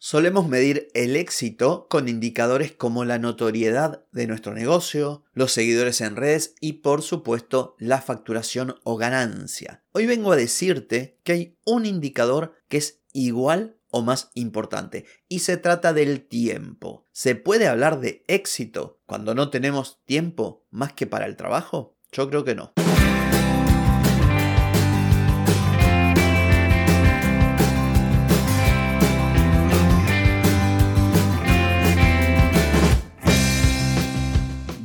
Solemos medir el éxito con indicadores como la notoriedad de nuestro negocio, los seguidores en redes y por supuesto la facturación o ganancia. Hoy vengo a decirte que hay un indicador que es igual o más importante y se trata del tiempo. ¿Se puede hablar de éxito cuando no tenemos tiempo más que para el trabajo? Yo creo que no.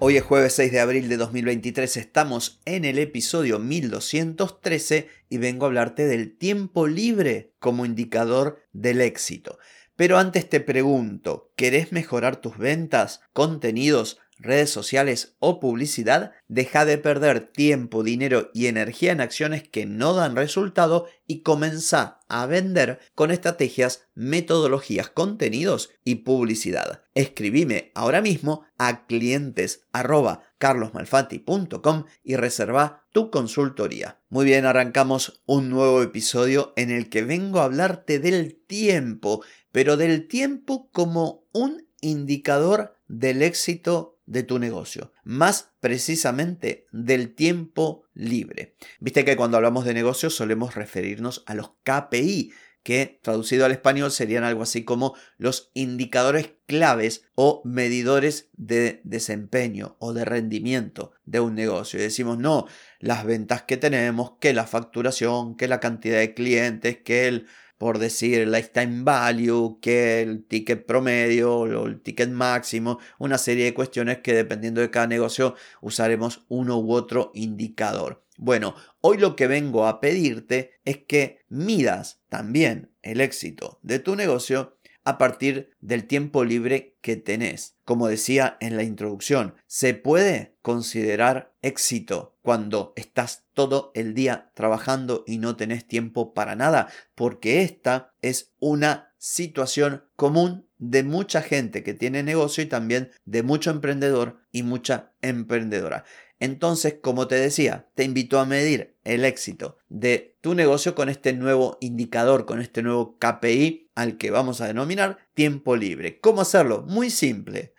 Hoy es jueves 6 de abril de 2023, estamos en el episodio 1213 y vengo a hablarte del tiempo libre como indicador del éxito. Pero antes te pregunto, ¿querés mejorar tus ventas, contenidos, redes sociales o publicidad, deja de perder tiempo, dinero y energía en acciones que no dan resultado y comenzá a vender con estrategias, metodologías, contenidos y publicidad. Escribime ahora mismo a clientes y reserva tu consultoría. Muy bien, arrancamos un nuevo episodio en el que vengo a hablarte del tiempo, pero del tiempo como un indicador del éxito de tu negocio, más precisamente del tiempo libre. Viste que cuando hablamos de negocios solemos referirnos a los KPI, que traducido al español serían algo así como los indicadores claves o medidores de desempeño o de rendimiento de un negocio. Y decimos, no, las ventas que tenemos, que la facturación, que la cantidad de clientes, que el por decir lifetime value, que el ticket promedio o el ticket máximo, una serie de cuestiones que dependiendo de cada negocio usaremos uno u otro indicador. Bueno, hoy lo que vengo a pedirte es que midas también el éxito de tu negocio a partir del tiempo libre que tenés. Como decía en la introducción, se puede considerar éxito cuando estás todo el día trabajando y no tenés tiempo para nada, porque esta es una situación común de mucha gente que tiene negocio y también de mucho emprendedor y mucha emprendedora. Entonces, como te decía, te invito a medir el éxito de tu negocio con este nuevo indicador, con este nuevo KPI al que vamos a denominar tiempo libre. ¿Cómo hacerlo? Muy simple.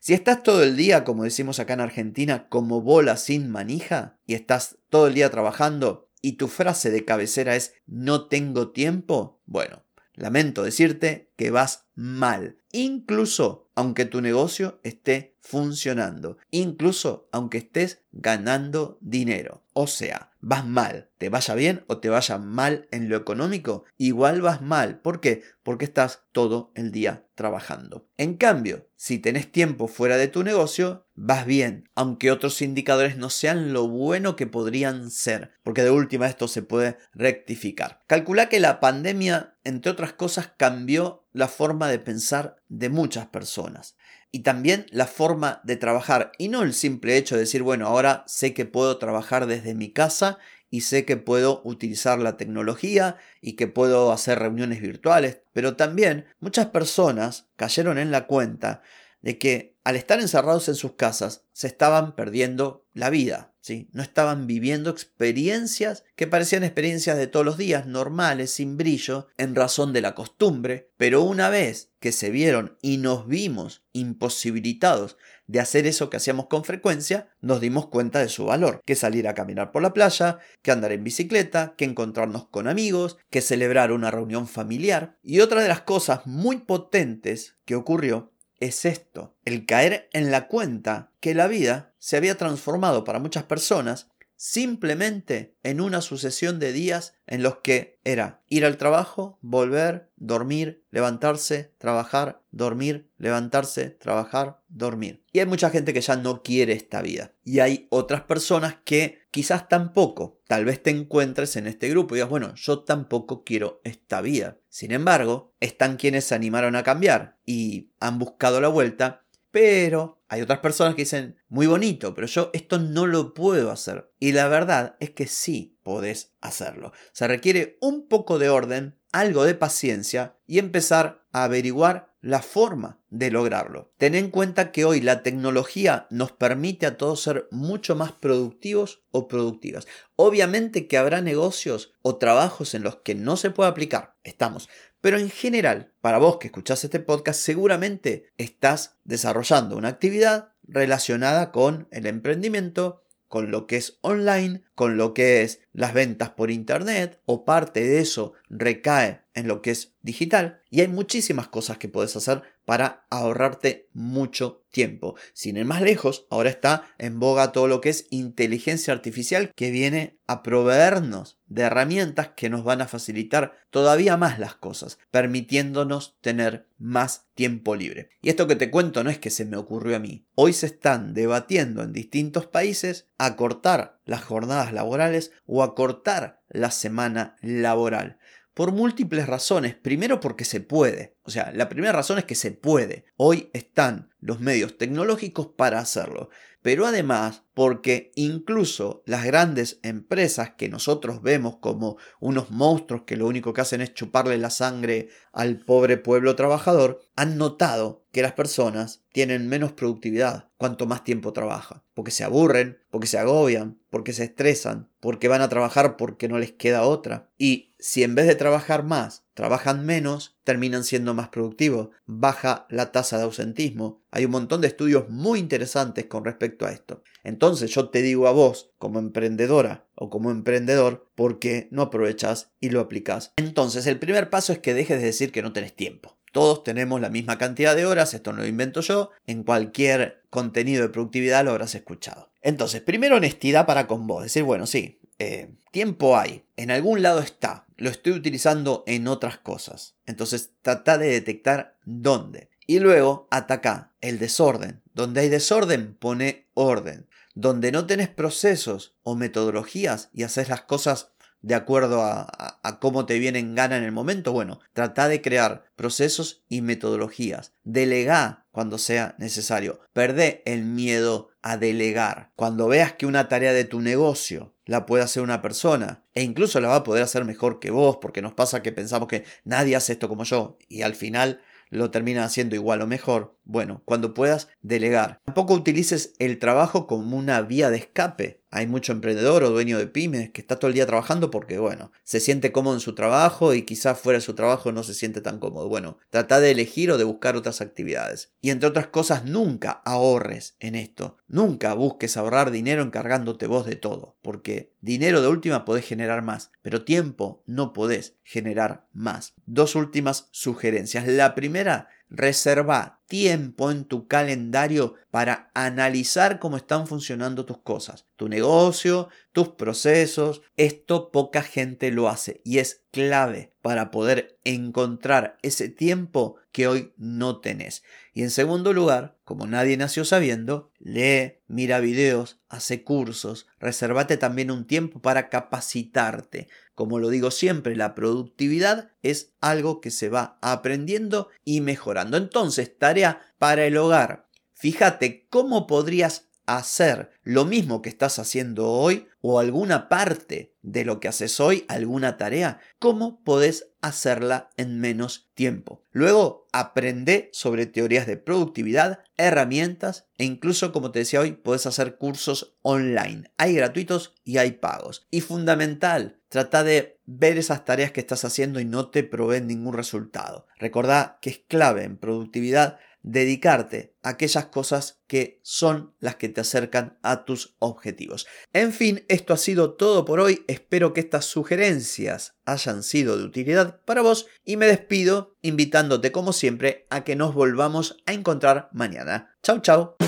Si estás todo el día, como decimos acá en Argentina, como bola sin manija y estás todo el día trabajando y tu frase de cabecera es no tengo tiempo, bueno, lamento decirte que vas mal, incluso aunque tu negocio esté funcionando, incluso aunque estés ganando dinero. O sea, vas mal, te vaya bien o te vaya mal en lo económico, igual vas mal. ¿Por qué? Porque estás todo el día trabajando. En cambio, si tenés tiempo fuera de tu negocio, vas bien, aunque otros indicadores no sean lo bueno que podrían ser, porque de última esto se puede rectificar. Calcula que la pandemia, entre otras cosas, cambió la forma de pensar de muchas personas y también la forma de trabajar y no el simple hecho de decir, bueno, ahora sé que puedo trabajar desde mi casa y sé que puedo utilizar la tecnología y que puedo hacer reuniones virtuales, pero también muchas personas cayeron en la cuenta de que al estar encerrados en sus casas se estaban perdiendo la vida, No estaban viviendo experiencias que parecían experiencias de todos los días, normales, sin brillo, en razón de la costumbre, pero una vez que se vieron y nos vimos imposibilitados de hacer eso que hacíamos con frecuencia, nos dimos cuenta de su valor, que salir a caminar por la playa, que andar en bicicleta, que encontrarnos con amigos, que celebrar una reunión familiar. Y otra de las cosas muy potentes que ocurrió es esto, el caer en la cuenta que la vida se había transformado para muchas personas simplemente en una sucesión de días en los que era ir al trabajo, volver, dormir, levantarse, trabajar, dormir, levantarse, trabajar, dormir. Y hay mucha gente que ya no quiere esta vida. Y hay otras personas que quizás tampoco, tal vez te encuentres en este grupo y digas, bueno, yo tampoco quiero esta vida. Sin embargo, están quienes se animaron a cambiar y han buscado la vuelta, pero Hay otras personas que dicen, muy bonito, pero yo esto no lo puedo hacer. Y la verdad es que sí podés hacerlo. Se requiere un poco de orden, algo de paciencia y empezar a averiguar la forma de lograrlo. Ten en cuenta que hoy la tecnología nos permite a todos ser mucho más productivos o productivas. Obviamente que habrá negocios o trabajos en los que no se puede aplicar, estamos. Pero en general, para vos que escuchás este podcast, seguramente estás desarrollando una actividad relacionada con el emprendimiento, con lo que es online, con lo que es las ventas por internet o parte de eso recae en lo que es digital y hay muchísimas cosas que puedes hacer para ahorrarte mucho tiempo. Sin ir más lejos, ahora está en boga todo lo que es inteligencia artificial que viene a proveernos de herramientas que nos van a facilitar todavía más las cosas, permitiéndonos tener más tiempo libre. Y esto que te cuento no es que se me ocurrió a mí. Hoy se están debatiendo en distintos países acortar las jornadas laborales o acortar la semana laboral por múltiples razones. Primero porque se puede. O sea, la primera razón es que se puede. Hoy están los medios tecnológicos para hacerlo. Pero además porque incluso las grandes empresas que nosotros vemos como unos monstruos que lo único que hacen es chuparle la sangre al pobre pueblo trabajador, han notado que las personas tienen menos productividad cuanto más tiempo trabajan. Porque se aburren, porque se agobian, porque se estresan, porque van a trabajar porque no les queda otra. Y si en vez de trabajar más, trabajan menos, terminan siendo más productivos, baja la tasa de ausentismo. Hay un montón de estudios muy interesantes con respecto a esto. Entonces yo te digo a vos, como emprendedora o como emprendedor, ¿por qué no aprovechas y lo aplicas? Entonces el primer paso es que dejes de decir que no tenés tiempo. Todos tenemos la misma cantidad de horas, esto no lo invento yo, en cualquier contenido de productividad lo habrás escuchado. Entonces, primero honestidad para con vos, decir, bueno, sí, eh, tiempo hay, en algún lado está, lo estoy utilizando en otras cosas. Entonces, trata de detectar dónde. Y luego ataca el desorden. Donde hay desorden, pone orden. Donde no tenés procesos o metodologías y haces las cosas de acuerdo a, cómo te viene en gana en el momento, bueno, trata de crear procesos y metodologías. Delega cuando sea necesario. Perde el miedo a delegar. Cuando veas que una tarea de tu negocio la puede hacer una persona e incluso la va a poder hacer mejor que vos, porque nos pasa que pensamos que nadie hace esto como yo y al final lo termina haciendo igual o mejor. Bueno, cuando puedas delegar. Tampoco utilices el trabajo como una vía de escape. Hay mucho emprendedor o dueño de pymes que está todo el día trabajando porque, bueno, se siente cómodo en su trabajo y quizás fuera de su trabajo no se siente tan cómodo. Bueno, trata de elegir o de buscar otras actividades. Y entre otras cosas, nunca ahorres en esto. Nunca busques ahorrar dinero encargándote vos de todo. Porque dinero de última podés generar más, pero tiempo no podés generar más. Dos últimas sugerencias. La primera Reserva tiempo en tu calendario para analizar cómo están funcionando tus cosas, tu negocio, tus procesos. Esto poca gente lo hace y es clave para poder encontrar ese tiempo que hoy no tenés. Y en segundo lugar, como nadie nació sabiendo, lee, mira videos, hace cursos, reservate también un tiempo para capacitarte. Como lo digo siempre, la productividad es algo que se va aprendiendo y mejorando. Entonces, tarea para el hogar. Fíjate cómo podrías hacer lo mismo que estás haciendo hoy o alguna parte de lo que haces hoy, alguna tarea, cómo podés hacerla en menos tiempo. Luego, aprende sobre teorías de productividad, herramientas e incluso, como te decía hoy, puedes hacer cursos online. Hay gratuitos y hay pagos. Y fundamental, trata de ver esas tareas que estás haciendo y no te proveen ningún resultado. Recordá que es clave en productividad dedicarte a aquellas cosas que son las que te acercan a tus objetivos. En fin, esto ha sido todo por hoy. Espero que estas sugerencias hayan sido de utilidad para vos y me despido invitándote como siempre a que nos volvamos a encontrar mañana. Chau chau.